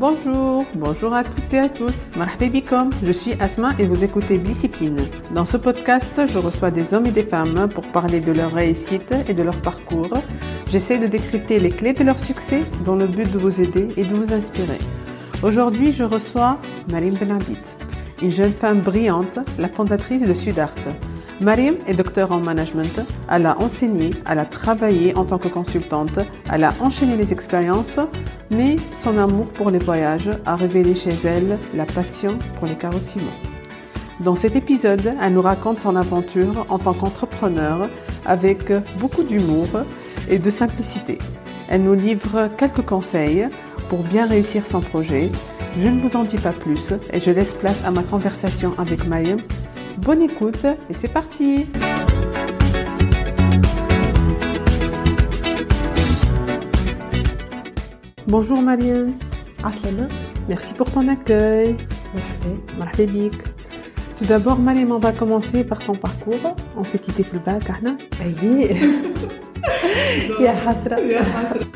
Bonjour, bonjour à toutes et à tous. Marhaba je suis Asma et vous écoutez Discipline. Dans ce podcast, je reçois des hommes et des femmes pour parler de leur réussite et de leur parcours. J'essaie de décrypter les clés de leur succès dans le but de vous aider et de vous inspirer. Aujourd'hui, je reçois Marim Benabit, une jeune femme brillante, la fondatrice de Sudart. Mariam est docteur en management. Elle a enseigné, elle a travaillé en tant que consultante, elle a enchaîné les expériences, mais son amour pour les voyages a révélé chez elle la passion pour les carottes ciment. Dans cet épisode, elle nous raconte son aventure en tant qu'entrepreneur avec beaucoup d'humour et de simplicité. Elle nous livre quelques conseils pour bien réussir son projet. Je ne vous en dis pas plus et je laisse place à ma conversation avec Mariam Bonne écoute et c'est parti Bonjour Marianne. Aslana. Merci pour ton accueil. Marhaba. Tout d'abord, Mariam, on va commencer par ton parcours. On s'est quitté le bac, Ahna. يا حسرة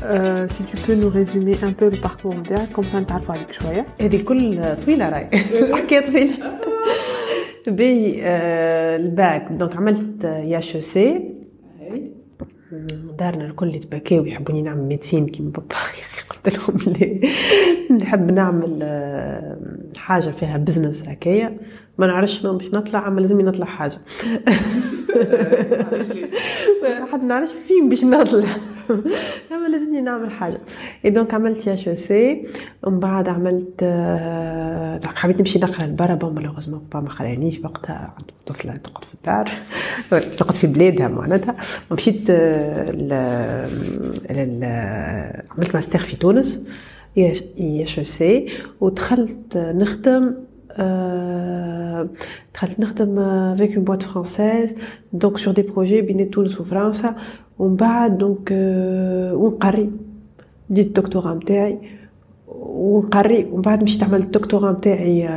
euh, si tu peux nous résumer un peu le parcours نتاعك comme ça نتعرفوا عليك شوية هذه كل طويلة راي الحكاية طويلة بي الباك. دونك عملت يا سي. دارنا الكل يتبكاو يحبوني نعمل médecine كيما بابا. قلت لهم لي نحب نعمل حاجة فيها business هكايا. ما نعرفش شنو باش نطلع أما لازمني نطلع حاجة. حد نعرفش فين باش نطلع. اما لازمني نعمل حاجة. et donc عملت IHEC. ومن بعد عملت donc حبيت نمشي نقرأ لبرا bon malheureusement بابا ما خلانيش وقتها. طفلة تقعد في الدار. تقعد في بلادها معناتها. مشيت ل... ل... عملت ماستر في تونس. IHEC. ودخلت نخدم دخلت نخدم avec une boîte française. donc sur des projets بين تونس وفرنسا. ومن بعد donc ونقري. بديت الدكتوراه نتاعي ونقري ومن بعد مشيت عملت الدكتوراه نتاعي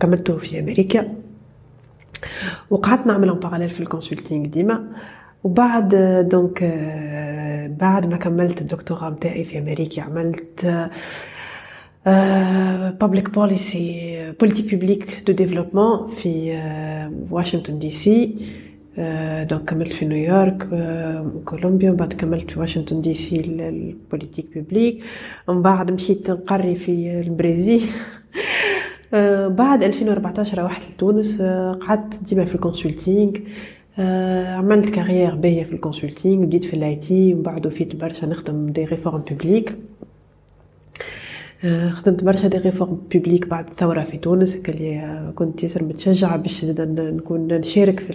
كملته في أمريكا. وقعدت نعمل en parallèle في ال consulting ديما. وبعد donc بعد ما كملت الدكتوراه نتاعي في أمريكا عملت public policy politiques publiques de développement في واشنطن دي سي donc كملت في نيويورك كولومبيا وبعد كملت في واشنطن دي سي ال politique publique ومن بعد مشيت نقري في البرازيل بعد 2014 روحت لتونس قعدت ديما في ال consulting عملت carrière باهيه في ال consulting بديت في ال IT ومن بعد وليت برشا نخدم des réformes publiques خدمت برشا des réformes publiques بعد الثورة في تونس اللي كنت ياسر متشجعة باش زاد نكون نشارك في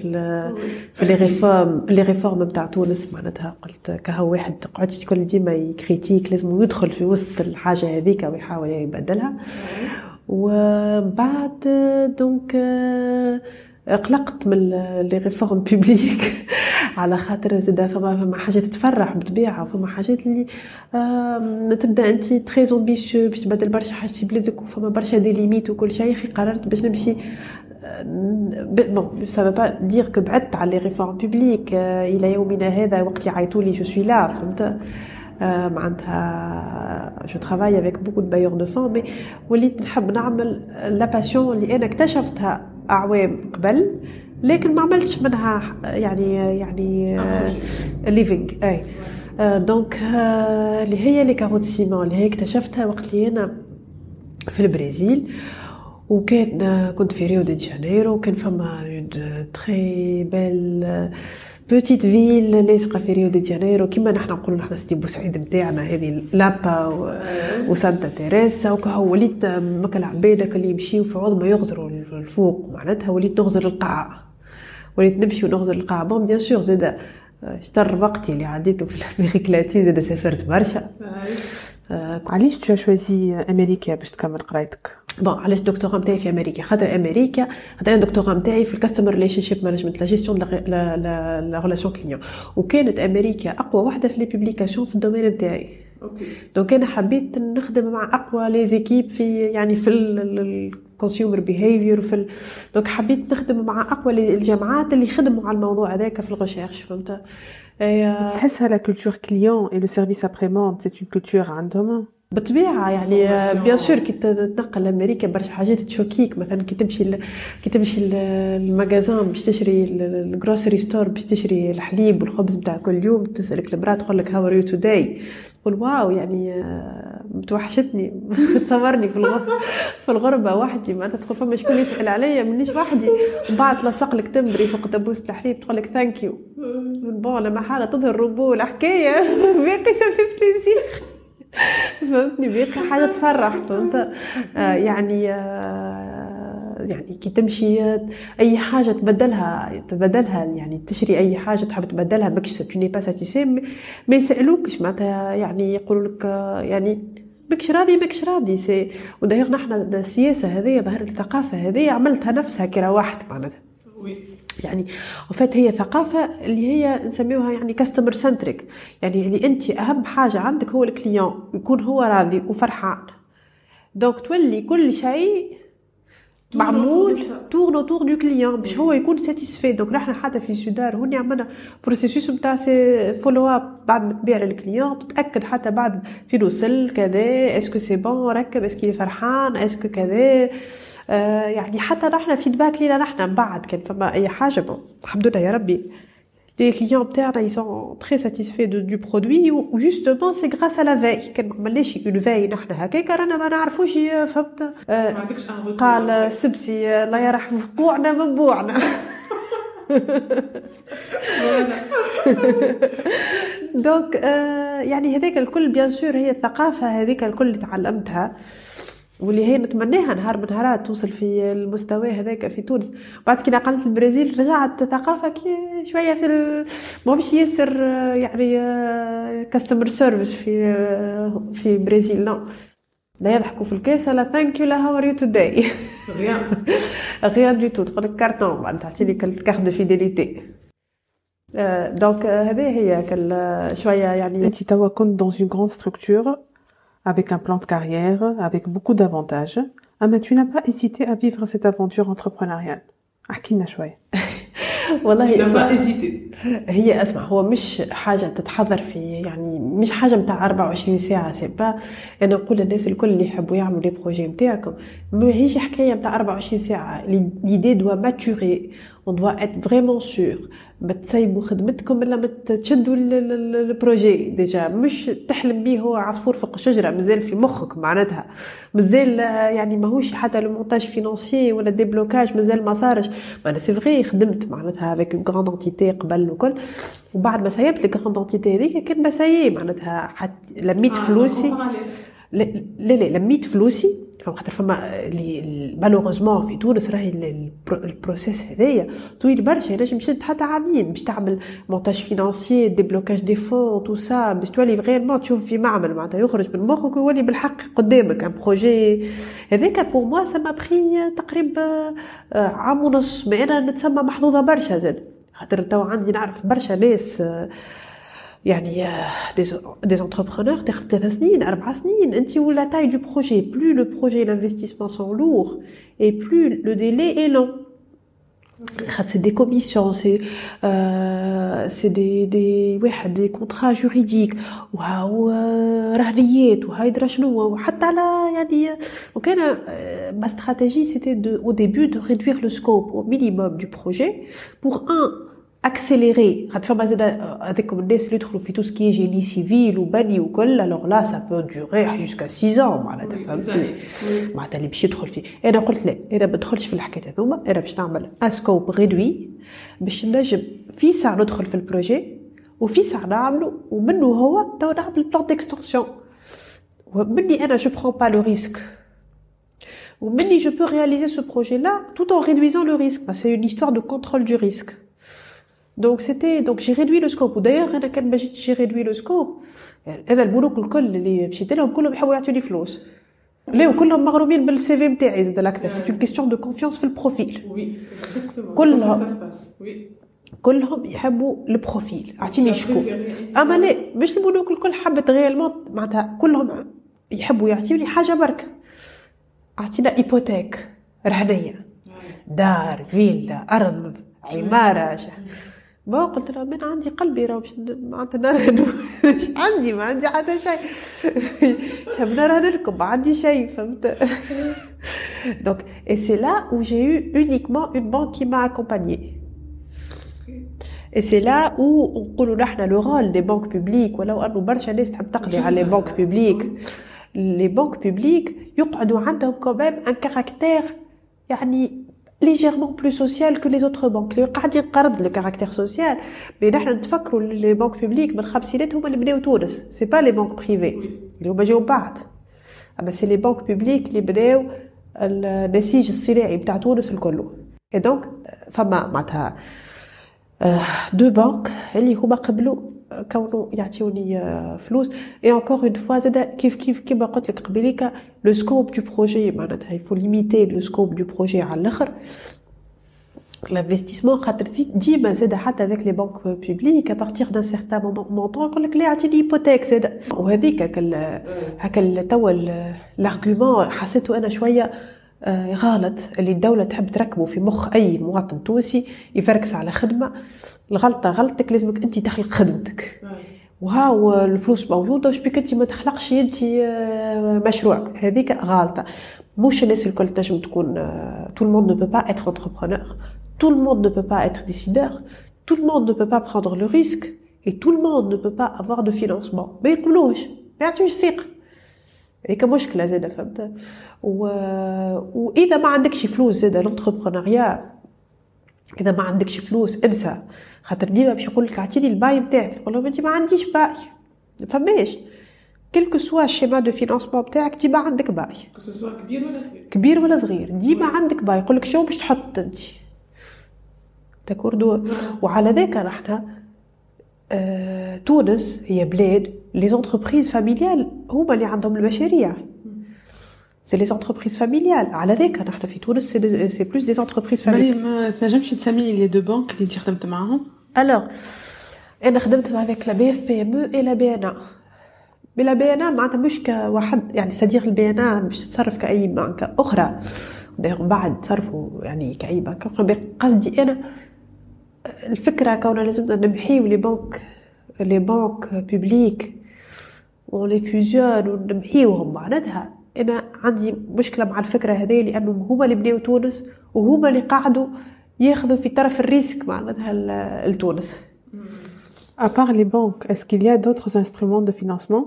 في les réformes les réformes نتاع تونس. معناتها قلت كهو واحد تقعد كل ديما ي critique لازم يدخل في وسط الحاجة هذيك ويحاول يبدلها. وبعد donc قلقت من les réformes publiques على خاطر زاد فما فما حاجات تفرح بالطبيعة وفما حاجات اللي آه تبدأ أنت très ambitieux باش تبدل برشا حاجات في بلادك وفما برشا des limites وكل شيء. ياخي قررت باش نمشي bon ça veut pas dire que بعدت على les réformes publiques إلى يومنا هذا وقت يعيطوا لي je suis là فهمت معناتها je travaille avec beaucoup de bailleurs de fonds mais وليت نحب نعمل la passion اللي أنا اكتشفتها. أعوام قبل لكن ما عملتش منها يعني يعني living أي. donc اللي هي les carreaux de ciment اللي هي اكتشفتها وقت اللي أنا في البرازيل. وكان كنت في ريو دي جانيرو وكان فما très belle petite ville لاصقه في ريو دي جانيرو كيما نحن نقولوا نحن سيدي بوسعيد نتاعنا هذه لابا وسانتا تيريسا وكهو وليت مك العباد اللي يمشيو في عوض ما يغزروا الفوق معناتها وليت نغزر القاع وليت نمشي ونغزر القاع bon bien sûr زاد اشتر وقتي اللي عديته في l'Amérique latine زاد سافرت برشا. علاش t'as choisi أمريكا باش تكمل قرايتك؟ bon علاش الدكتوراه نتاعي في أمريكا؟ خاطر أمريكا خاطر أنا الدكتوراه نتاعي في ال customer relationship management la gestion la relation client وكانت أمريكا أقوى واحدة في les publications في ال domaine نتاعي OK donc أنا حبيت نخدم مع أقوى les équipes في يعني في ال consumer behavior في ال... donc حبيت نخدم مع أقوى الجامعات اللي خدموا على الموضوع هذاك في ال recherche فهمت؟ تحسها la culture client et le service après-vente c'est une culture عندهم بالطبيعه يعني bien sûr كي تنقل لأمريكا برشا حاجات ت choqui ك مثلا كي تمشي كي تمشي لل magasin باش تشري ال grocery store باش تشري الحليب والخبز بتاع كل يوم تسألك المراه تقول لك how are you today تقول wow يعني آه، متوحشتني تصورني في الغربة في الغربة وحدي معناتها تقول فما شكون يسأل عليا منيش وحدي. ومن بعد تلصق لك timbre فوق دبوس الحليب تقول لك thank you bon لما حالة تظهر روبو الحكاية. باقي fait plaisir فهمتني؟ باقي حاجة تفرح. فهمت؟ آه يعني آه يعني كي تمشي أي حاجة تبدلها تبدلها يعني تشري أي حاجة تحب تبدلها ماكش tu n'es pas satisfait ما يسالوكش معناتها يعني يقولوا لك يعني ماكش راضي ماكش راضي. c'est و d'ailleurs نحن السياسة هذه ظهر الثقافة هذه عملتها نفسها كي روحت معناتها. يعني وفات هي ثقافة اللي هي نسميوها يعني customer centric يعني اللي أنت أهم حاجة عندك هو ال client يكون هو راضي وفرحان. donc تولي كل شيء معمول tourne autour du client باش هو يكون satisfait donc نحن حتى في سودار هوني عملنا processus نتاع follow up بعد ما تبيع لل client. تتأكد حتى بعد في وصل كذا. est-ce que c'est bon ركب. est-ce que فرحان? est-ce que كذا؟ آه يعني حتى نحن feedback لينا نحن بعد كان فما أي حاجة. bon الحمد لله يا ربي. Les clients بتاعنا ils sont très satisfaits de, du produit ou justement c'est grâce à la veille كان ما عملناش une veille نحن هكاك رانا ما نعرفوش فهمت آه قال سبسي الله يرحم بوعنا من بوعنا donc آه يعني هذاك الكل bien sûr هي الثقافه هذيك الكل اللي تعلمتها واللي هي نتمناها نهار من نهارات توصل في المستوى هذاك في تونس. بعد كي نقلت البرازيل رجعت ثقافة كي شوية في ما مش ياسر يعني customer service في في برازيل لا. لا يضحكوا في ال caisse لا thank you لا how are you today rien rien du tout تقول لك كارتون بعد تعطيني carte de fidélité donc هذه هي كل شوية يعني. انت توا كنت dans une grande structure avec un plan de carrière, avec beaucoup d'avantages. Ah, mais tu n'as pas hésité à vivre cette aventure entrepreneuriale. احكي شوي والله اسمع hésité هي اسمع هو مش حاجة تتحضر في يعني مش حاجة متاع 24 ساعه c'est pas أنا نقول للناس الكل اللي يحبوا يعملوا les projets نتاعكم ما هيش حكايه متاع 24 ساعه l'idée doit maturer on doit être vraiment sûr ما تسيبوا خدمتكم إلا ما تشدوا ال projet. déjà مش تحلم بيه. هو عصفور فوق الشجره مازال في مخك معناتها. مازال يعني ماهوش حتى le montage financier ولا déblocage مازال ما صارش. معناتها c'est vrai خدمت معناتها avec une grande entité قبل وكل وبعد ما سيبت ال grande entité هذيك كان بسيي معناتها. حت لميت آه، فلوسي. لا لا لميت فلوسي. خاطر فما malheureusement في تونس راهي ال process هذايا. طويل برشا ينجم يشد حتى عامين باش تعمل montage financier déblocage des fonds tout ça باش تولي vraiment تشوف في معمل معناتها يخرج من مخك ويولي بالحق قدامك un projet هذاك pour moi ça m'a pris تقريبا عام ونص. ما أنا نتسمى محظوظة برشا زاد. خاطر تو عندي نعرف برشا ناس يعني des entrepreneurs تاخذ ثلاث سنين اربع سنين انت ولا تاي دو بروجي بلو لو بروجي l'investissement sont lourds et plus le délai est long c'est des commissions c'est euh, c'est des des واحد des contrats juridiques وهاو رهنيات وهاي درا شنو وحتى على يعني وكان ma stratégie c'était de au début de réduire le scope au minimum du projet pour un accélérer. فما زاد هذاكم الناس اللي يدخلوا في تو سكي جيني سيفيل وبني وكل الوغ لا سا بو دوغي جوسكا 6 ans معناتها فهمتني معناتها اللي باش يدخل فيه أنا قلت لا أنا ما ندخلش في الحكايات هذوما أنا باش نعمل ان سكوب ريدوي باش نجم في ساعه ندخل في ال projet وفي ساعه نعملو ومنه هو تو نعمل plan d'extension ومني أنا je prends pas le risque ومني je peux réaliser ce projet là tout en réduisant le risque. C'est une histoire de contrôle du risque. donc c'était donc j'ai réduit le scope و d'ailleurs أنا كان جيت j'ai réduit le scope هذا البنوك الكل اللي مشيت لهم كلهم يحبوا يعطوني فلوس. لا وكلهم مغرومين بال CV نتاعي زاد الأكثر. c'est une question de confiance في ال profil. كلهم كلهم يحبوا ال profil. اعطيني شكون أما لا مش البنوك الكل حبت réellement معناتها كلهم يحبوا يعطيوني حاجة برك. اعطينا hypothèque رهنية. دار فيلا أرض عمارة ما قلت له من عندي قلبي راه باش معناتها نرهن عندي ما عندي حتى شيء نرهن لكم ما عندي شيء فهمت donc et c'est là où j'ai eu uniquement une banque qui m'a accompagnée Et c'est là où نقولوا نحن le rôle des banques publiques ولو انه برشا ناس تحب تقضي على les banques publiques les banques publiques يقعدوا عندهم quand même un caractère يعني légèrement plus social que les autres banques. اللي قاعدين قرض le caractère social mais نحن نتفكروا les banques publiques من الخمسينات هما اللي بناو تونس. c'est pas les banques privées اللي هما جاو بعد. أما c'est les banques publiques اللي بناو النسيج الصناعي بتاع تونس الكل. et donc فما معناتها deux banques اللي هما قبلوا كونوا يعطيوني فلوس. et encore une fois زاد كيف كيف كيما قلت لك قبيليك le scope du projet معناتها il faut limiter le scope du projet على الآخر. L'investissement خاطر ديما زاد حتى avec les banques publiques à partir d'un certain montant يقول لك لا أعطيني hypothèque زاد وهذيك هكا توا ال argument حسيته أنا شوية غلط اللي الدولة تحب تركبه في مخ أي مواطن تونسي يفركس على خدمة. الغلطة غلطك لازمك أنت تخلق خدمتك. وها الفلوس موجودة وش بك أنت ما تخلقش أنت مشروعك؟ هذيك غلطة مش الناس الكل تنجم تكون tout le monde ne peut pas être entrepreneur. Tout le monde ne peut pas être décideur. Tout le monde ne peut pas prendre le risque. Et tout le monde ne peut pas avoir de financement. ما يقبلوش ما يعطيوش ثقة. هيك مشكله زاده فهمت و... واذا ما عندكش فلوس زاده l'entrepreneuriat اذا ما عندكش فلوس انسى خاطر ديما باش يقول لك اعطيني الباي نتاعك تقول لهم انت ما عنديش باي فماش quel que soit ال schéma de financement بتاعك ديما عندك باي كبير ولا صغير كبير ولا صغير ديما عندك باي يقول لك شو باش تحط انت d'accord وعلى ذاك آه، تونس هي بلاد les entreprises familiales. هما اللي عندهم المشاريع. c'est les entreprises familiales على ذاك نحن في تونس c'est plus des entreprises familiales ما تنجمش تسمي les deux banques اللي انت خدمت معاهم؟ Alors أنا خدمت افيك لا بي اف بي ام أو اي لا بي ان ا mais la BNA معناتها مش كواحد يعني صديق ال BNA باش تتصرف كأي بنك أخرى. دايوغ بعد تصرفوا يعني كأي بنك أخرى قصدي أنا الفكرة كون لازمنا نمحيو les banques les banques publiques و les fusions ونمحيوهم معناتها أنا عندي مشكلة مع الفكرة هذه لأنه هما اللي بناو تونس وهما اللي قعدوا ياخذوا في طرف ال risque معناتها لتونس À part les banques, est-ce qu'il y a d'autres instruments de financement?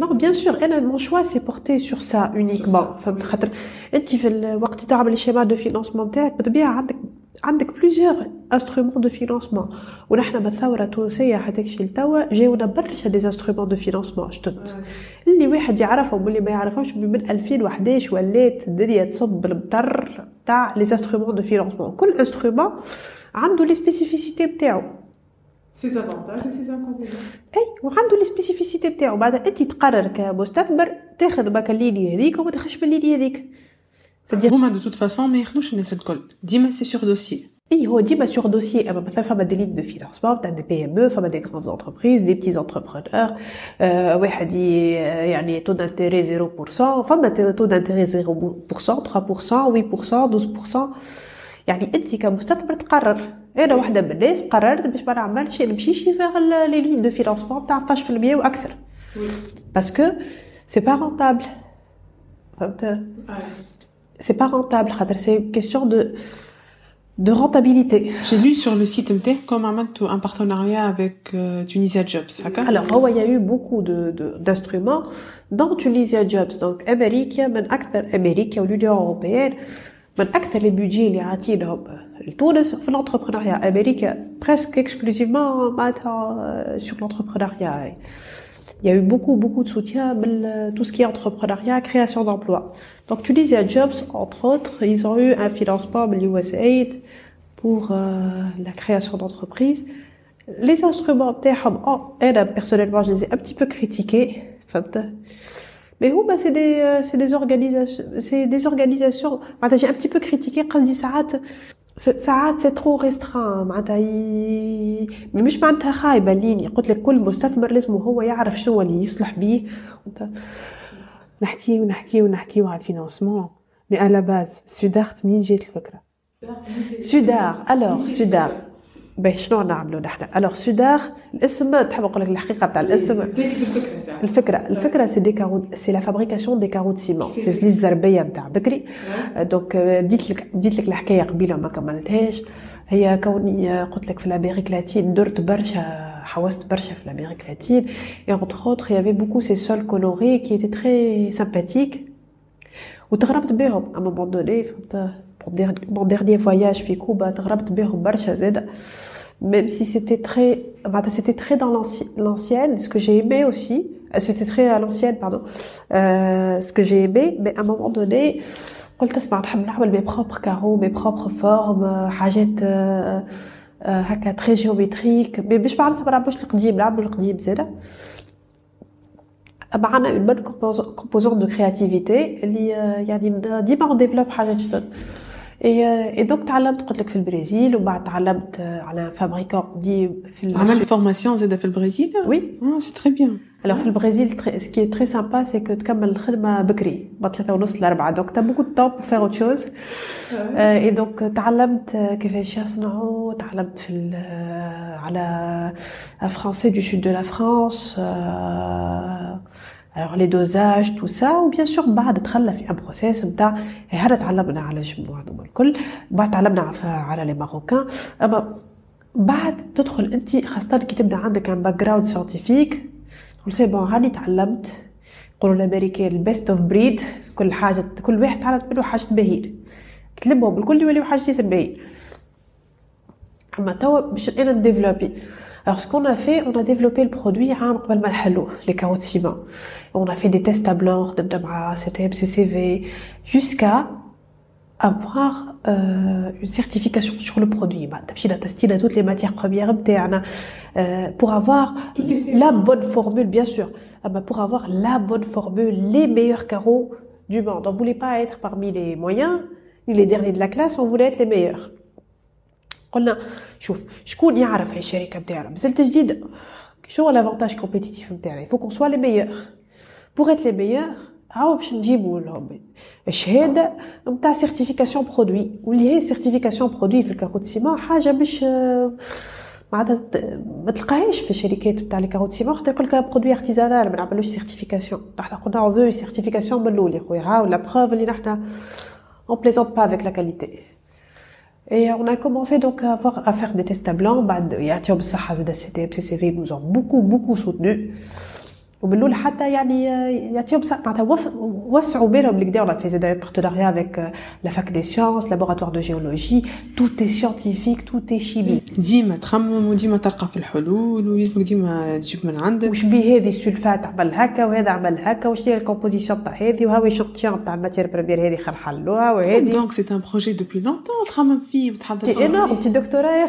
Non, bien sûr, أنا mon choix s'est porté sur ça uniquement. فهمت خاطر انت في الوقت تعمل ال schéma de financement تاعك بالطبيعه عندك عندك plusieurs instruments de financement ونحن بالثوره التونسيه حتى كشي لتوا جاونا برشا des instruments de financement جدد اللي واحد يعرفهم واللي ما يعرفهمش من 2011 ولات الدنيا تصب المطر تاع les instruments de financement كل instrument عنده les spécificités نتاعو ses avantages سي أي وعنده les spécificités نتاعو بعد انت تقرر كمستثمر تاخذ هاك ال ligne هذيك وما تاخذش بال ligne هذيك. C'est-à-dire هما de toute façon ما ياخذوش الناس الكل. ديما c'est sur dossier et هو ديما sur dossier اما مثلا فما des lignes de financement تاع des PME فما des grandes entreprises des petits entrepreneurs واحد يعني taux d'intérêt 0% فما تو دانتيري 0% 3% 8% 12% يعني انت كمستثمر تقرر أنا واحدة من الناس قررت باش ما نعملش نمشيش vers les lignes de financement تاع 12% وأكثر parce que c'est pas rentable فهمت c'est pas rentable. C'est une question de de rentabilité. J'ai lu sur le site MT comme un partenariat avec euh, Tunisia Jobs. Alors, il y a eu beaucoup de d'instruments dans Tunisia Jobs. Donc, Amérique, من أكثر أمريكا l'Union européenne من أكثر les budgets اللي عاطينهم لتونس في l'entrepreneuriat. Amérique presque exclusivement sur l'entrepreneuriat. Il y a eu beaucoup, beaucoup de soutien à tout ce qui est entrepreneuriat, création d'emplois. Donc Tunisia Jobs, entre autres, ils ont eu un financement pour euh, la création d'entreprises. Les instruments oh, personnellement, je les ai un petit peu critiqués. Mais oui, bah, c'est des, euh, c'est des organisations, c'est des organisations, j'ai un petit peu critiqué quand ça ساعات c'est trop restreint معناتها ي... مش معناتها خايبة ليني. قلت لك كل مستثمر لازم هو يعرف شنو اللي يصلح بيه. نحكي ونحكي ونحكيو على ال financement mais على base سودارت مين جات الفكرة؟ سودار Alors سودار باهي شنو نعملوا نحن؟ Alors سودار الاسم تحب نقول لك الحقيقة تاع الاسم؟ الفكرة الفكرة c'est des carreaux c'est la fabrication des carreaux ciment c'est les الزربيه نتاع بكري. donc بديت لك بديت لك الحكاية قبيلة ما كملتهاش. هي كوني قلت لك في l'Amérique latine درت برشا حوست برشا في l'Amérique latine et entre autres il y avait beaucoup ces sols colorés qui étaient très sympathiques. وتغرمت بهم à un moment donné فهمت؟ mon dernier voyage في كوبا تغربت بهم برشا زاده même si c'était très c'était très dans l'ancienne ce que j'ai aimé aussi c'était très à l'ancienne pardon euh, ce que j'ai aimé mais à un moment donné قلت اسمع نحب نعمل mes propres carreaux mes propres formes حاجات هكا تري جيومتريك مي باش معناتها ما نعملوش القديم نعملو القديم زاده معنا اون بون كومبوزون دو كرياتيفيتي اللي يعني ديما اون ديفلوب حاجات جدد اي دونك تعلمت قلت لك في البرازيل وبعد تعلمت على فابريكون دي في عملت فورماسيون زاده في البرازيل؟ وي آه سي تري بيان Alors في البرازيل سكي تري سامبا سي كو تكمل الخدمه بكري من ثلاثة ونص لأربعة. دونك تا بوكو طون بور فيغ اوت شوز اي دونك تعلمت كيفاش يصنعوا تعلمت في على فرونسي دو سود دو لا فرانس les dosages tout ça ou bien sûr بعد دخلنا في ان بروسيس نتاع هذا تعلمنا على جموع هذوما الكل بعد تعلمنا على les Marocains. أما بعد تدخل أنت خاصة كي تبدأ عندك un background scientifique تقول c'est bon هاني تعلمت. يقولوا الامريكان ال best of breed كل حاجة كل واحد تعلم منه حاجة باهين تلمهم الكل يوليو حاجة ياسر Alors, ce qu'on a fait, on a développé le produit les carreaux ciment. On a fait des tests à blanc, c'était MCCV, jusqu'à avoir euh, une certification sur le produit. Tu as testé toutes les matières premières euh, pour avoir la bonne formule, bien sûr. Ah bah, pour avoir la bonne formule, les meilleurs carreaux du monde. On voulait pas être parmi les moyens, ni les derniers de la classe, on voulait être les meilleurs. قلنا شوف شكون يعرف هاي الشركة نتاعنا مازلت جديده شو l'avantage compétitif نتاعنا faut qu'on soit les meilleurs pour être les meilleurs هاو باش نجيبو لهم؟ الشهادة نتاع certification produit واللي هي certification produit في ال carreaux ciment حاجة مش معناتها ما تلقاهاش في الشركات نتاع les carreaux ciment خاطر كل produit artisanal ما نعملوش certification نحنا قلنا on veut certification من الأول يا خويا. هاو la preuve اللي نحنا on plaisante pas avec la qualité Et on a commencé donc à, avoir, à faire des tests à blanc. Bah, يعطيهم الصحة, le CTMCCV nous ont beaucoup, beaucoup soutenus. وباللول حتى يعني يعطيهم معناتها وسعوا بالهم الكدا on a fait des partenariats avec la fac des sciences laboratoire de géologie. Tout est scientifique tout est chimique. ديما تخمم وديما تلقى في الحلول ولازمك ديما تجيب من عندك. وش بيه هذه السلفات؟ عمل هكا وهذا عمل هكا وش هي la composition تاع هذه؟ وهاو échantillon تاع الـ matière première هذه خل حلوها وهذه. donc c'est un projet depuis longtemps تخمم فيه وتحضر فيه. énorme تي دكتوراه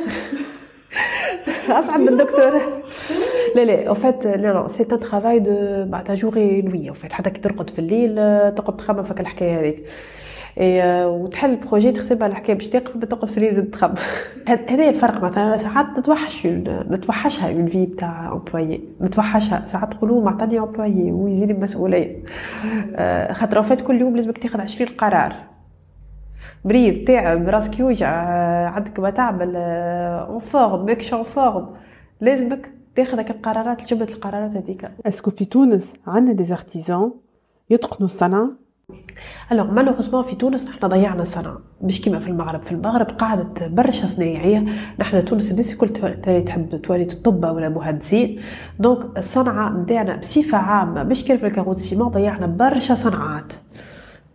أصعب من الدكتوراه لا لا فات لا لا سي ان ترافاي دو بعد جور اي نوي فات حتى كي ترقد في الليل تقعد تخمم فك الحكاية هذيك. اي وتحل البروجي تحسبها الحكاية باش تقف تقعد في الليل زاد تخمم. هذا الفرق مثلا ساعات نتوحش نتوحشها اون في تاع امبلويي نتوحشها. ساعات تقولوا معطاني امبلويي ويزيد المسؤوليه خاطر فات كل يوم لازمك تاخذ 20 قرار. بريد تعب راسك يوجع عندك ما تعمل en forme ماكش en forme لازمك تاخذ القرارات جمله القرارات هذيك. est-ce que في تونس عندنا des artisans يتقنوا الصنعة؟ alors malheureusement في تونس نحن ضيعنا الصنعة. مش كيما في المغرب. في المغرب قعدت برشا صنايعية. نحن تونس الناس الكل تحب تواليت الطب ولا مهندسين. donc الصنعة نتاعنا بصفة عامة مش كيف في الكاروت sinon ضيعنا برشا صنعات.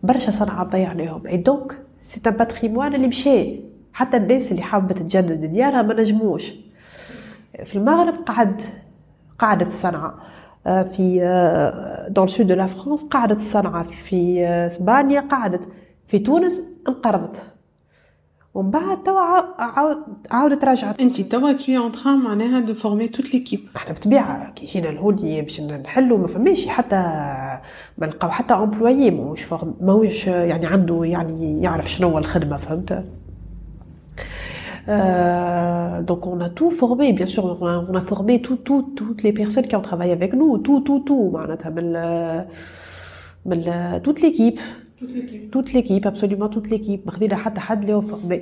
برشا صنعات ضيعناهم. اي donc c'est un patrimoine اللي مشى حتى الناس اللي حابة تجدد ديارها ما نجموش في المغرب قعد قعدت الصنعة في dans le sud de la France قعدت الصنعة في اسبانيا قعدت في تونس انقرضت ومن بعد توا عاود عاودت رجعت انت توا تي en train معناها de former toute l'équipe إحنا بطبيعة كي جينا لهولي باش نحلوا ما فماش حتى ما نلقاو حتى employé ماهوش ماهوش يعني عنده يعني يعرف شنو هو الخدمة فهمت؟ Euh, donc on a tout formé, bien sûr, on a, on a formé tout, tout, toutes les personnes qui ont travaillé avec nous, tout, tout, tout, toute l'équipe. Toute l'équipe. Absolument toute l'équipe. ما خذينا حتى حد اللي هو formé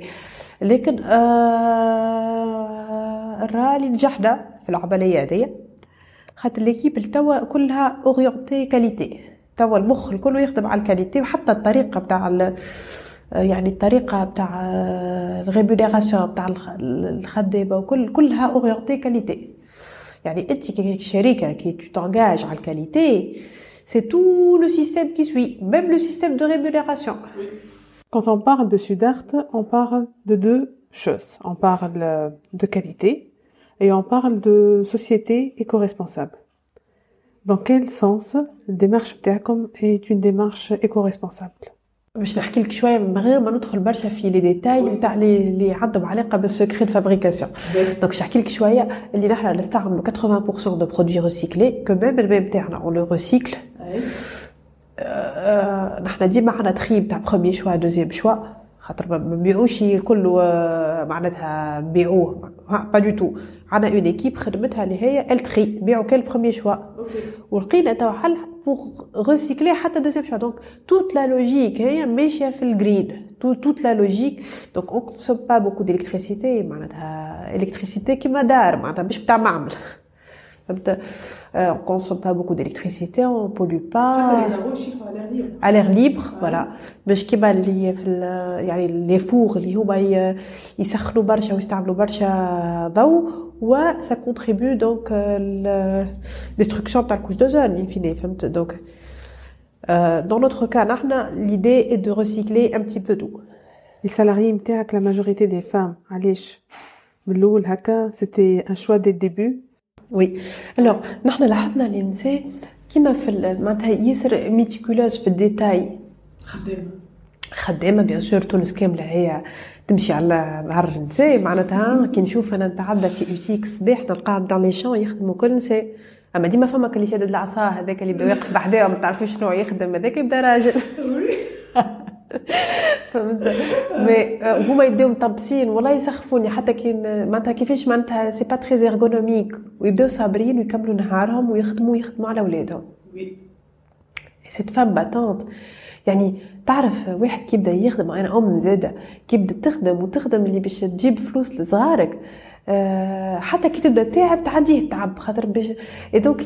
لكن آه رالي نجحنا في العملية هذيا خاطر l'équipe توا كلها orientée qualité توا المخ الكل يخدم على الـ qualité وحتى الطريقة بتاع يعني الطريقة بتاع الـ rémunération بتاع الخدامه وكل كلها orientée qualité يعني أنت كشركه كي t'engages على الـ qualité c'est tout le système qui suit même le système de rémunération Quand on parle de Sudart, on parle de deux choses. On parle de qualité et on parle de société éco-responsable. Dans quel sens la démarche بتاعكم est une démarche éco-responsable باش نحكي لك شوية من غير ما ندخل برشا في les détails نتاع اللي عندهم علاقه بالـ secret fabrication donc باش نحكي لك شوية اللي نحنا نستعملوا 80% de produits recyclés que même الماء نتاعنا on le recycle نحنا ديما عندنا tri تاع premier choix deuxième choix خاطر ما نبيعوش الكل معناتها نبيعوه pas du tout عندنا une équipe خدمتها اللي هي الـ tri نبيعو كان premier choix ولقينا توا حل pour recycler حتى deuxième choix. Donc toute la logique هي ماشية في الـ green toute la logique. Donc on consomme pas beaucoup d'électricité. معناتها électricité كيما دار معناتها مش بتاع معمل. on consomme pas beaucoup d'électricité on pollue pas à l'air libre voilà باش كيما اللي في يعني لي فور اللي هما يسخنوا برشا ويستعملوا برشا ضوء و ça contribue donc la destruction تاع الكوش d'ozone in fine فهمت donc dans notre cas نحنا l'idée est de recycler un petit peu tout les salariés نتاعك la majorité des femmes علاش من الاول هكا c'était un choix dès le début وي alors نحنا لاحظنا اللي النساء كيما في معناتها ياسر méticuleuses في الـ détail. خدامة. خدامة bien sûr تونس كاملة هي تمشي على نهار النساء معناتها كي نشوف أنا نتعدى في اوتيك الصباح نلقاهم dans les champs يخدموا كل نساء أما ديما فما اللي شادد العصا هذاك اللي يبدأ واقف بحذاه ما تعرفوش شنو يخدم هذاك يبدأ راجل. فهمت؟ mais هما يبداو مطبسين والله يسخفوني حتى كي معناتها كيفاش معناتها c'est pas très ergonomique ويبداو صابرين ويكملوا نهارهم ويخدموا يخدموا على اولادهم cette femme battante يعني تعرف واحد كي يبدأ يخدم أنا أم زادة كي بدات تخدم وتخدم اللي باش تجيب فلوس لصغارك حتى كي تبدا تعب تعديه التعب خاطر باش اي donc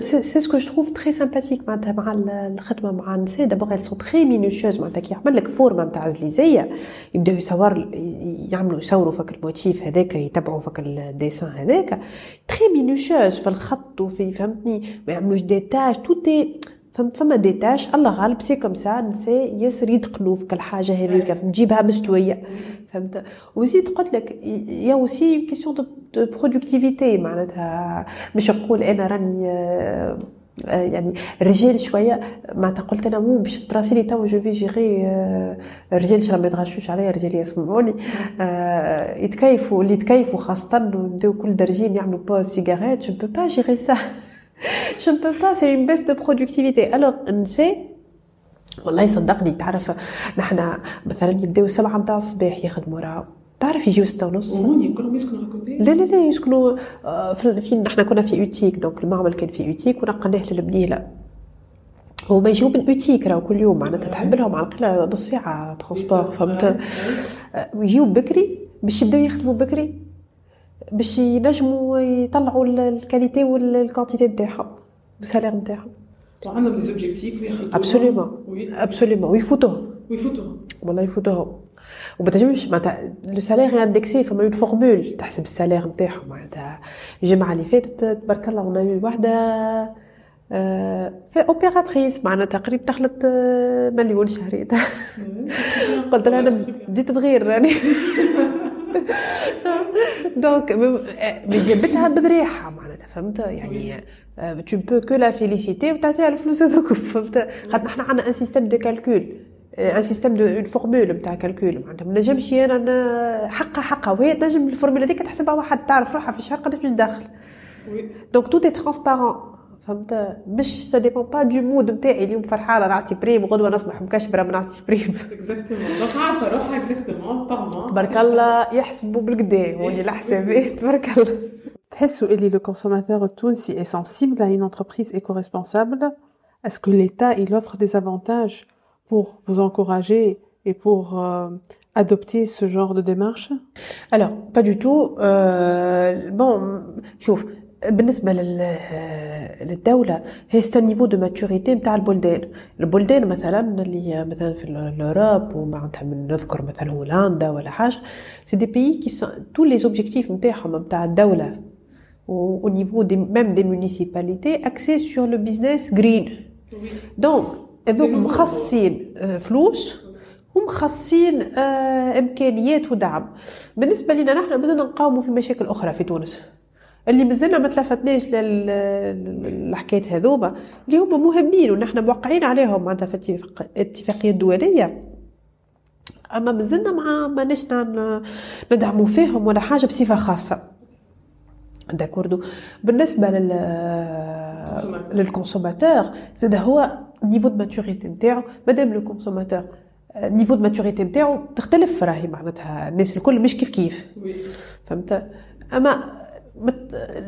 c'est ce que je trouve très sympathique معناتها مع الخدمة مع النساء. d'abord elles sont très minutieuses معناتها كي يعمل لك forme نتاع زليزيه يبداو يصور يعملوا يصوروا فك الـ motif هذاك يتبعوا فك الـ dessin هذاك. تري مينوسيوز في الخط وفي فهمتني؟ ما يعملوش ديتاج توتي فهمت؟ فما ديتاش الله غالب سي كوم سا نساء ياسر يدخلوا في كل حاجة هذيك نجيبها مستوية. فهمت؟ وزيد قلت لك يا اوسي كيسيون دو برودكتيفيتي معناتها مش نقول أنا راني يعني الرجال شوية. معناتها قلت أنا مو باش تراسيلي تو جو في جيري الرجال ما يتغشوش عليا الرجال يسمعوني. يتكيفوا اللي يتكيفوا خاصة ويبداو كل درجين يعملوا pause cigarette je peux pas gérer ça c'est une baisse de productivité. Alors نساء والله صدقني تعرف نحنا مثلا يبداو سبعة متاع الصباح يخدموا راهو تعرف يجيو ستة ونص. كلهم يسكنوا لا لا لا يسكنوا في نحنا كنا في أوتيك donc المعمل كان في أوتيك ونقلناه للبنيلة. هما يجيو من أوتيك راهو كل يوم معناتها تحب لهم على الأقل نص ساعة transport فهمت؟ ويجيو بكري باش يبداو يخدموا بكري باش ينجموا يطلعوا ال qualité وال quantité نتاعهم ال salaire نتاعهم. وعندهم des objectifs ويخلطوهم absolument absolument ويفوتوهم ويفوتوهم والله يفوتوهم وما تنجمش معناتها le salaire indexé فما une formule تحسب ال salaire نتاعهم معناتها الجمعه اللي فاتت تبارك الله ونا وحده في opératrice معناتها تقريبا دخلت مليون شهري قلت لها أنا بديت تغير راني donc جابتها بذراعها معناتها فهمت يعني tu ne peux que la féliciter. وتعطيها الفلوس هذوك فهمت خاطر نحن عندنا un système de calcul un système de une formule نتاع calcul معناتها ما نجمش أنا حقها حقها وهي تنجم ال formule هذيك تحسبها واحد. تعرف روحها في الشهر قداش باش تدخل. donc tout est transparent فهمت؟ مش ça dépend pas du mood نتاعي اليوم فرحانة نعطي prime غدوة نصبح مكشبرة ما نعطيش prime exactement donc عارفه روحها exactement par mois تبارك الله يحسبوا بالكدا هوني الحسابات تبارك الله. تحسوا اللي le consommateur التونسي est sensible à une entreprise éco-responsable? Est-ce que l'État il offre des avantages pour vous encourager et pour euh, adopter ce genre de démarche? Alors, pas du tout. Euh, bon, شوف بالنسبة للدولة هي c'est niveau de maturité نتاع البلدان. البلدان مثلا اللي مثلا في ال Europe ومعناتها من نذكر مثلا هولندا ولا حاجة c'est des pays qui tout les objectifs نتاعهم نتاع الدولة au niveau des, même des municipalités axés sur le business green. Donc, هذوك مخصصين فلوس ومخصصين امكانيات ودعم بالنسبة لنا نحن مازلنا نقاوموا في مشاكل أخرى في تونس. اللي مازلنا ما تلفتناش للحكايات هذوما اللي هما مهمين ونحن موقعين عليهم معناتها في الاتفاقيه الدوليه أما مازلنا مع ماناش ندعموا فيهم ولا حاجة بصفة خاصة. d'accord بالنسبة لل لل consommateur زادا هو niveau de maturité نتاعو. مادام le consommateur niveau de maturité نتاعو تختلف راهي معناتها. الناس الكل مش كيف كيف. فهمت؟ أما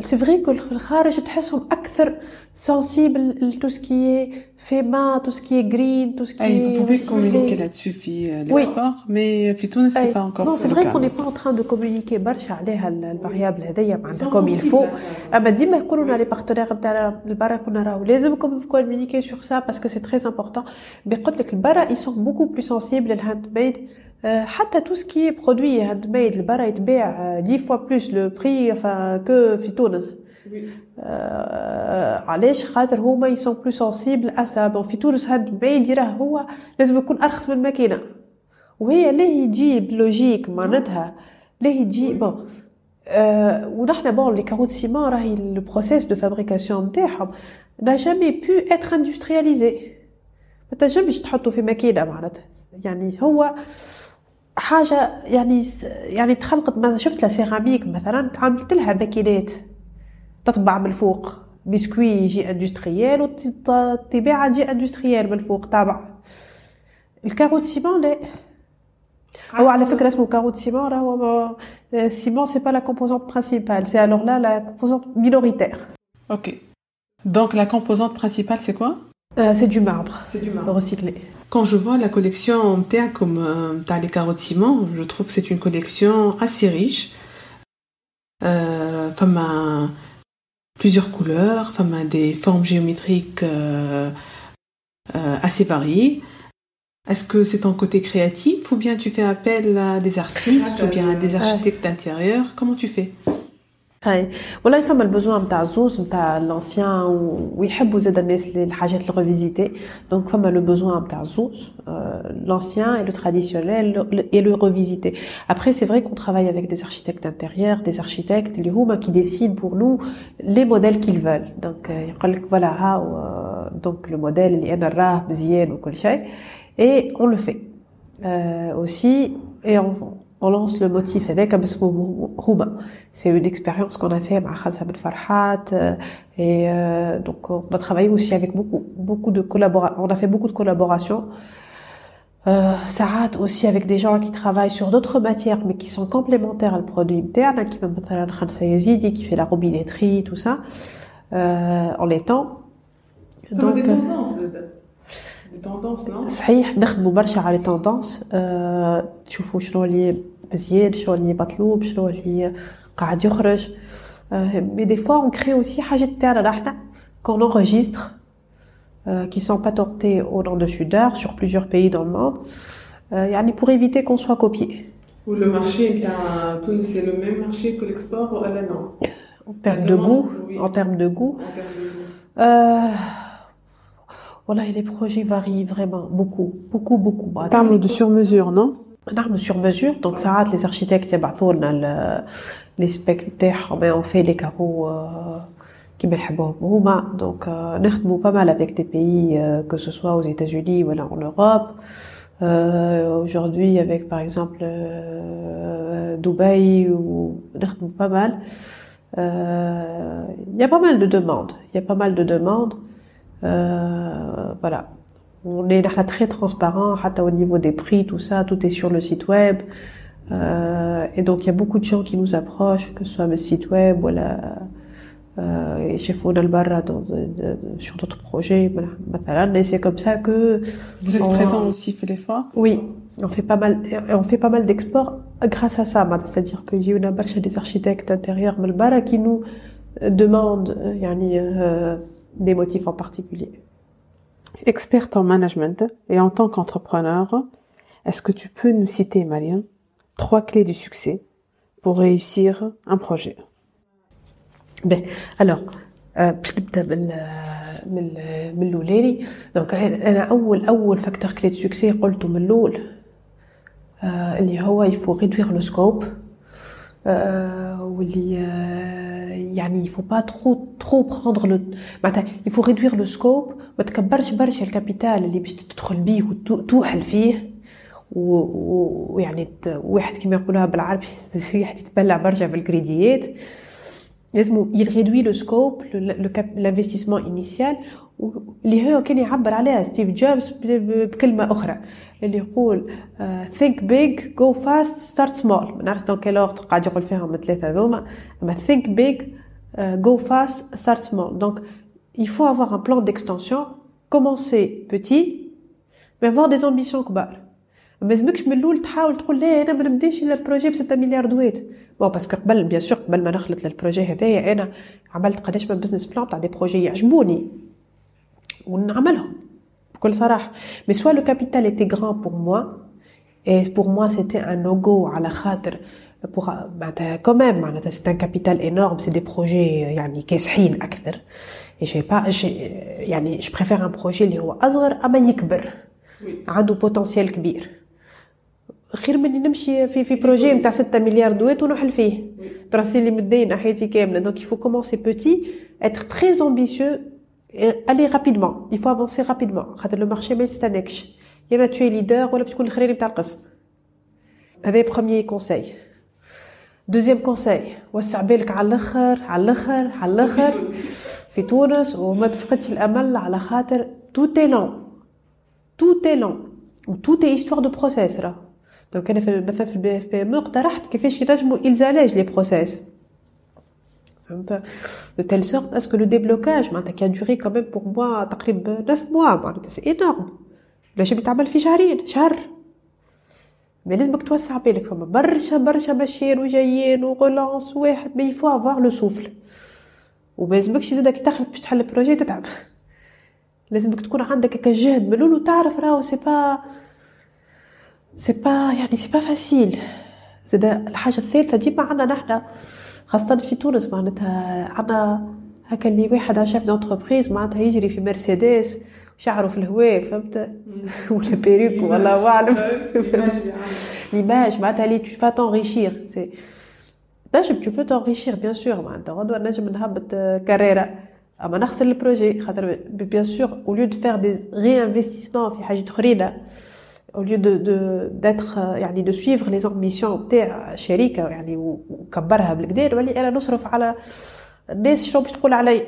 c'est vrai que الخارج تحسهم أكثر سنسيبل لتو سكي في ما تو سكي جرين تو سكي أي vous pouvez communiquer là-dessus في l'export mais في تونس c'est pas non c'est vrai qu'on n'est pas en train de communiquer برشا عليها ال variable هذيا معناتها comme faut. أما ديما يقولوا لنا les partenaires نتاعنا البرا كنا راهو لازمكم communiquer sur ça parce que c'est très important بيقول لك البرا ils sont beaucoup plus sensibles لل hand made حتى tout ce qui produit hand made البرا يتباع 10 fois plus le prix que في تونس. علاش؟ خاطر هما ils sont plus sensibles à ça bon في تونس hand made يراه هو لازم يكون أرخص من الماكينه وهي ليه يجي logique معناتها. ليه يجي bon أه ونحن bon les carreaux ciment راهي le process de fabrication نتاعهم n'a jamais pu être industrialisé. ما تنجمش تحطه في ماكينة معناتها. يعني هو حاجة يعني يعني تخلقت مثلا شفت la céramique مثلا عملت لها ماكينات تطبع من الفوق parce que يجي industriel والطباعه تجي industriel من الفوق طابع. ال carreau ciment لا. هو على فكرة اسمه carreau ciment راهو ciment c'est pas la composante principale c'est alors la la composante minoritaire أوكي دونك لا كومبوزونت برينسيبال سي كوا Euh, c'est du marbre. C'est du marbre. Quand je vois la collection Théa comme euh, t'as les carottes ciment, je trouve que c'est une collection assez riche. Euh, femme à plusieurs couleurs, femme à des formes géométriques euh, assez variées. Est-ce que c'est ton côté créatif ou bien tu fais appel à des artistes ou bien à des architectes d'intérieur? Comment tu fais? هاي والله فما البزوان نتاع الزوز نتاع لانسيان ويحبوا زاد الناس الحاجات الريفيزيتي دونك فما لو بوزوان نتاع الزوز l'ancien et le traditionnel et le revisité. Après, c'est vrai qu'on travaille avec des architectes d'intérieur, des architectes, les huma qui décident pour nous les modèles qu'ils veulent. Donc, يقول لك voilà ها donc le modèle اللي انا راه مزيان وكل شيء et on le fait. Euh, aussi et on, on lance le motif avec C'est une expérience qu'on a fait avec Khassab Farhat et donc on a travaillé aussi avec beaucoup, beaucoup de collaborateurs. On a fait beaucoup de collaborations. Euh, ça rate aussi avec des gens qui travaillent sur d'autres matières mais qui sont complémentaires à le produit interne, qui qui fait la robinetterie, tout ça, euh, en l'étant. Donc, des tendances, des tendances, non? les tendances. برشا على تندونس أه تشوفوا شنو اللي مزيان شنو اللي مطلوب شنو اللي قاعد يخرج أه مي دي فوا اون كري اوسي حاجات تاعنا نحنا كون enregistre euh, qui sont patentés au nom de Sudar sur plusieurs pays dans le monde euh, يعني pour éviter qu'on soit copié ou le marché نتاع تونس c'est le même marché que l'export ولا non en termes de goût oui. en termes de goût en termes de goût euh, voilà, les projets varient vraiment beaucoup, beaucoup, beaucoup. Parle de sur-mesure, non نعمل sur mesure donc ساعات les architectes يبعثوا لنا les specs نتاعهم on fait les carreaux كيما يحبوهم هما donc نخدموا pas mal avec des pays que ce soit aux États-Unis ou en Europe euh, aujourd'hui avec par exemple euh, Dubaï ou نخدموا pas mal il y a pas mal de demandes il y a pas mal de demandes euh, voilà. On est là très transparent, au niveau des prix, tout ça, tout est sur le site web. Euh, et donc il y a beaucoup de gens qui nous approchent, que ce soit le site web ou la, euh, chez sur d'autres projets. Voilà. Et c'est comme ça que vous êtes on, présent aussi, fait l'effort? Oui, on fait pas mal, on fait pas mal d'exports grâce à ça. C'est-à-dire que j'ai eu une chez des architectes intérieurs Malbara qui nous demandent euh, euh des motifs en particulier experte en management et en tant qu'entrepreneur est-ce que tu peux nous citer Mariam trois clés du succès pour réussir un projet باهي الوغ باش نبدا من من من الاولاني دونك انا اول اول فاكتور كلي دو سوكسي قلته من الاول آه اللي هو يفو ريدوير لو سكوب واللي يعني il faut pas trop trop prendre le معناتها il faut réduire le scope ما تكبرش برشا ال capital اللي باش تدخل بيه وتوحل فيه ويعني واحد كيما يقولوها بالعربي واحد يتبلع برشا في الكريديات il réduit le scope l'investissement initial اللي هو كان يعبر عليها ستيف جوبز بكلمة أخرى اللي يقول think big go fast start small ما نعرف دون كيل اوردر قاعد يقول فيهم الثلاثة هذوما أما think big go fast start small donc il faut avoir un plan d'extension commencer petit mais avoir des ambitions كبار ما لازمكش من الأول تحاول تقول لا أنا ما نبداش إلا projet ب 6 مليار دوات bon parce que قبل bien sûr قبل ما نخلط لل projet هذايا أنا عملت قداش من business plan تاع des projets يعجبوني ونعملهم بكل صراحة. mais soit le capital était grand pour moi et pour moi c'était un no go على خاطر pour معناتها quand même معناتها c'est un capital énorme c'est des projets يعني كاسحين أكثر. j'ai pas يعني je préfère un projet اللي هو أصغر أما يكبر. عنده potentiel كبير. خير مني نمشي في في projet نتاع 6 مليار دوات ونحل فيه ترصي لي مدينه حياتي كاملة. donc petit être très ambitieux et aller rapidement. Il faut avancer rapidement. خاطر le marché ما يستناكش يا اما toi leader ولا تكون الخريري نتاع القسم. هذا premier conseil deuxième conseil وسع بالك على الآخر على الآخر على الآخر. في تونس وما تفقدش الأمل على خاطر tout est lent tout est lent tout est histoire de process راه. donc أنا في مثلا في ال BFPME اقترحت كيفاش ينجموا ils allègent les process فهمت de telle sorte que le déblocage معناتها qui a duré quand même pour moi تقريبا 9 mois معناتها c'est énorme باش يتعمل في شهرين شهر mais لازمك توسع بالك فما برشا برشا ماشيين وجايين و relance واحد mais il faut avoir le souffle زادا كي تخلط باش تحل ال projet تتعب لازمك تكون عندك هكا جهد من الأول وتعرف راهو c'est pas c'est pas يعني c'est pas facile زاد الحاجة الثالثة ديما عندنا نحنا خاصة في تونس معناتها عندنا هكا اللي واحد chef d'entreprise معناتها يجري في مرسيدس شعره في الهواء فهمت؟ ولا perruque والله أعلم. l'image معناتها اللي tu vas t'enrichir si نجم tu peux t'enrichir bien sûr معناتها غدوة نجم نهبط كاريرا. أما نخسر ال projet خاطر bien sûr au lieu de faire des réinvestissements في حاجة أخرين au lieu de de d'être يعني de suivre les ambitions تاع شركه يعني وكبرها بالكدا ولي أنا نصرف على الناس شنو باش تقول علي؟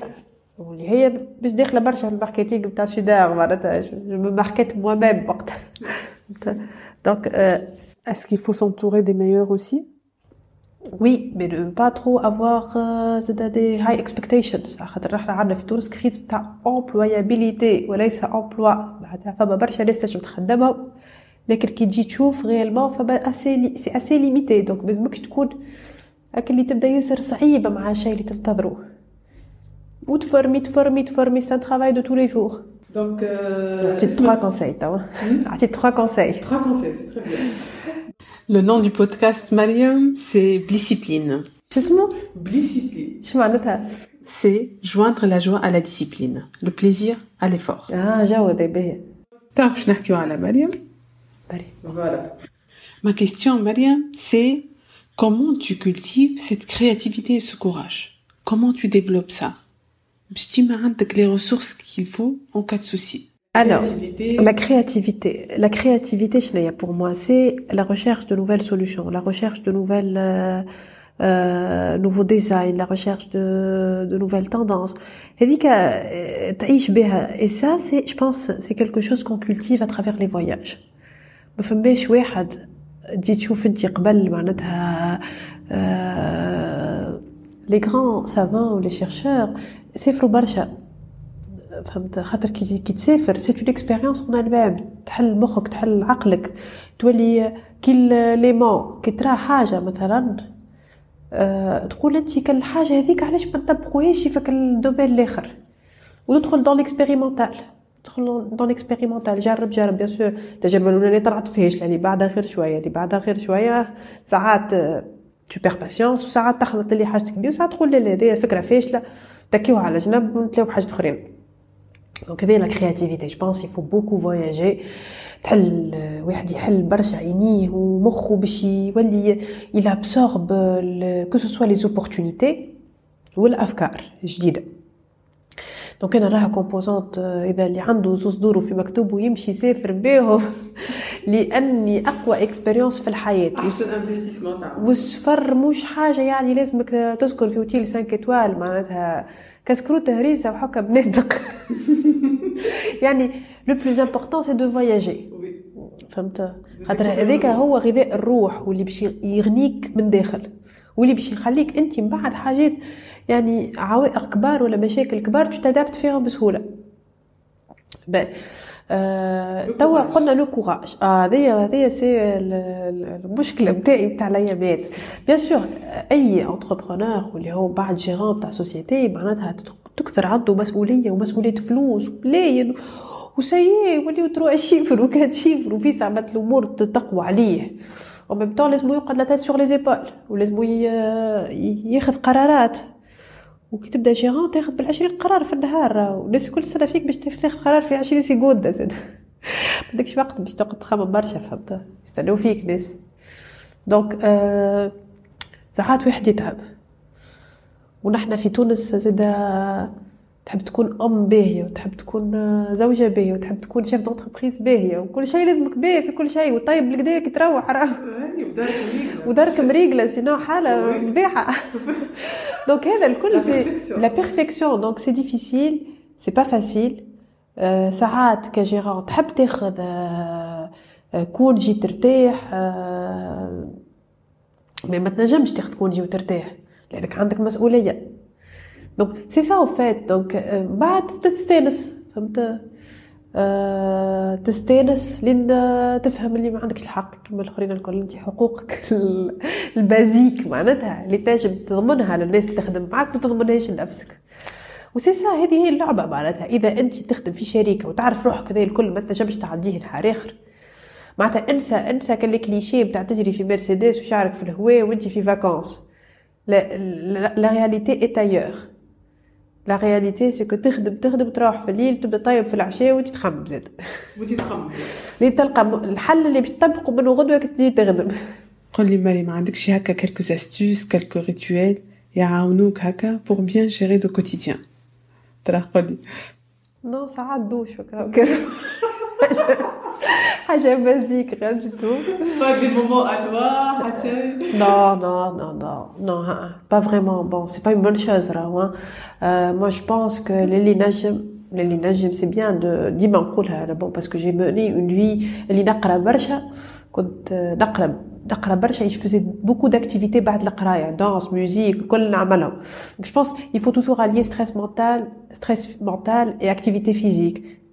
واللي هي باش داخلة برشا في ال marketing نتاع سودار معناتها je me markete moi-même وقتها. Donc est-ce qu'il faut s'entourer des meilleurs aussi? Mais ne pas trop avoir euh, des high expectations. خاطر إحنا عندنا في تونس crise بتاع employabilité وليس emploi. معناتها فما برشا ناس تنجم تخدمهم. لكن كي تجي تشوف réellement فما assez c'est assez limité donc لازمكش تكون هاك اللي تبدا ياسر صعيبة مع الشيء اللي تنتظروه وت former ت former ت former. c'est un travail de tous les jours donc عطيت 3 conseils توا عطيت 3 conseils 3 conseils c'est très bien Le nom du podcast Mariam, c'est Bliscipline. اسمه؟ Bliscipline. شو معناتها؟ C'est joindre la joie à la discipline, le plaisir à l'effort. اه جاوب باهي. تعرف باش نحكيو على مريم؟ Voilà. Ma question, Mariam, c'est comment tu cultives cette créativité et ce courage Comment tu développes ça tu les ressources qu'il faut en cas de souci. Alors, la créativité, la créativité, pour moi, c'est la recherche de nouvelles solutions, la recherche de nouvelles euh, euh, nouveaux designs, la recherche de, de nouvelles tendances. Et ça, c'est, je pense, c'est quelque chose qu'on cultive à travers les voyages. ما فماش واحد تجي تشوف انت قبل معناتها لي غران سافان ولي شيرشور سافروا برشا فهمت؟ خاطر كي تسافر c'est une expérience une الباب تحل مخك تحل عقلك. تولي كي ليمون كي ترى حاجة مثلا أه تقول انت كل حاجة هذيك علاش ما نطبقوهاش في ال domaine الآخر؟ وتدخل dans l'expérimental تدخل dans l'expérimental جرب جرب. bien sûr التجربه الاولانيه طلعت فاشله اللي بعدها غير شوية. اللي بعدها غير شوية ساعات tu perds patience وساعات تخلط اللي حاجتك بيه وساعات تقول لا لا هذه فكرة فاشلة. تكيوها على جنب ونتلاو بحاجة أخرين. donc هذه la créativité je pense il faut beaucoup voyager تحل واحد يحل برشا عينيه ومخه باش يولي il absorbe que ce soit les opportunités والافكار الجديدة. donc أنا راها كومبوزونت إذا اللي عنده زوز دورو في مكتوب ويمشي يسافر بيهم لأني أقوى expérience في الحياة. احسن investissement والسفر مش حاجة يعني لازمك تسكن في أوتيل 5 étoiles معناتها كسكروت هريسه وحكا بنادق. يعني le plus important c'est de voyager فهمت؟ خاطر هذاك هو غذاء الروح واللي باش يغنيك من داخل. واللي باش يخليك أنت من بعد حاجات يعني عوائق كبار ولا مشاكل كبار تتدابت فيهم بسهولة. آه توا قلنا le courage هذه هذه c'est المشكلة نتاعي نتاع الايامات bien sûr اي entrepreneur واللي هو بعد gérant تاع société معناتها تكثر عنده مسؤوليه ومسؤوليه فلوس وبلاين وسيي وليو تروح chiffre وكان chiffre وفي ساعات الأمور تقوى عليه ومن طون لازم يقعد la tête sur les épaules ولازم ياخذ قرارات وكي تبدا gérante تاخذ بالعشرين قرار في النهار والناس كل سنه فيك باش تاخذ قرار في عشرين secondes زاد. ما عندكش وقت باش تقعد تخمم برشا فهمت؟ يستناو فيك ناس donc آه ساعات واحد يتعب. ونحنا في تونس زاد تحب تكون أم باهيه وتحب تكون زوجة باهيه وتحب تكون chef d'entreprise باهيه وكل شيء لازمك باهي في كل شيء وطيب بالكدا كي تروح راه. ودارك مريقلة. sinon حالة مبيحة. donc هذا الكل c'est la perfection donc c'est difficile c'est pas facile ساعات ك gérant تحب تاخذ congé ترتاح mais ما تنجمش تاخذ congé وترتاح لانك عندك مسؤوليه donc c'est ça en fait donc بعد تستانس فهمت أه تستانس لين تفهم اللي ما عندكش الحق كما الاخرين الكل انت حقوقك ال basiques معناتها اللي تنجم تضمنها للناس اللي تخدم معاك ما تضمنهاش لنفسك وسي سا هذه هي اللعبه معناتها اذا انت تخدم في شركه وتعرف روحك هذا الكل ما تنجمش تعديه نهار اخر معناتها انسى انسى كل كليشيه بتاع تجري في مرسيدس وشعرك في الهواء وانت في vacances لا la réalité et la réalité c'est que تخدم تخدم تروح في الليل تبدا طيب في العشاء وانت تخمم زاد. وانت تخمم لين تلقى الحل اللي باش تطبقه من غدوة كي تجي تخدم. قول لي مريم ما عندكش هكا quelques astuces quelques rituels يعاونوك هكا بور بيان جيري دو كوتيديان ترى قول لي. نو ساعات دوش هكا حاجه بازيك غير دو تو pas des moments à toi non non non non non pas vraiment bon c'est pas une bonne chose راهو moi je pense que اللي نجم اللي نجم سي بيان دو ديما نقولها انا بون باسكو جي موني اون في اللي نقرا برشا كنت نقرا نقرا برشا je faisais beaucoup d'activités بعد القرايه دانس ميوزيك الكل نعملهم donc je pense il faut toujours allier stress mental stress mental et activité physique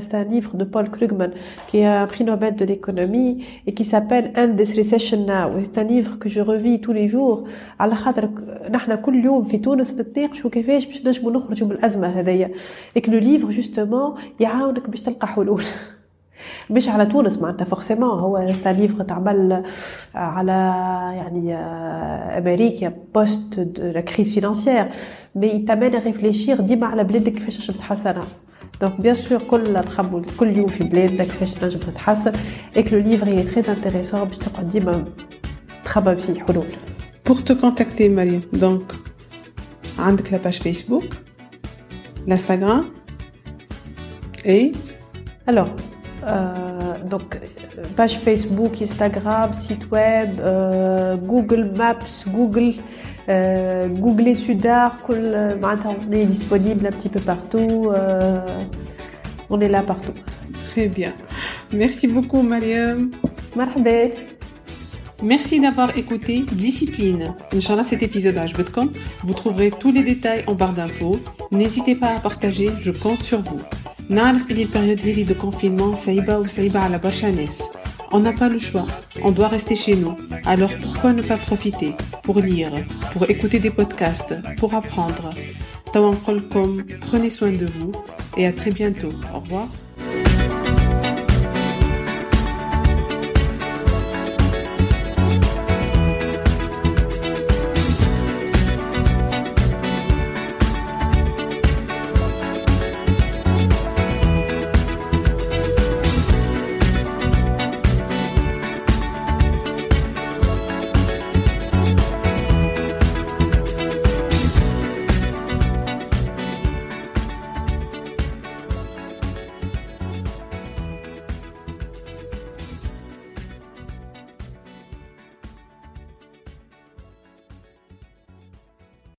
c'est un livre de Paul Krugman qui est un prix Nobel de l'économie et qui s'appelle End this Recession Now. C'est un livre que je relis tous les jours على خاطر نحنا كل يوم في تونس نتناقشوا كيفاش باش نجموا نخرجوا من الأزمة هذيا. et le livre justement يعاونك باش تلقى حلول. مش على تونس معناتها forcément هو c'est un livre تعمل على يعني أمريكا post la crise financière mais t'amène à réfléchir ديما على بلادك كيفاش باش تحسنها donc bien sûr الكل نخمموا كل يوم في بلادنا كيفاش تنجم تتحسن et le livre il est très intéressant باش تقعد ديما تخمم فيه حلول. Pour te contacter Mariam, donc عندك la page Facebook, l'Instagram et alors euh, donc page Facebook, Instagram, site web, euh, Google Maps, Google, euh, Google Sudar, on est disponible un petit peu partout. On est là partout. Très bien. Merci beaucoup, Mariam. Marhaba. Merci d'avoir écouté Discipline. Inch'Allah, cet épisode comme Vous trouverez tous les détails en barre d'infos. N'hésitez pas à partager, je compte sur vous. نعرف اللي البيريود هذه de confinement صعيبة وصعيبة على برشا ناس. On n'a pas le choix, on doit rester chez nous. Alors pourquoi ne pas profiter pour lire, pour écouter des podcasts, pour apprendre. Prenez soin de vous et à très bientôt. Au revoir.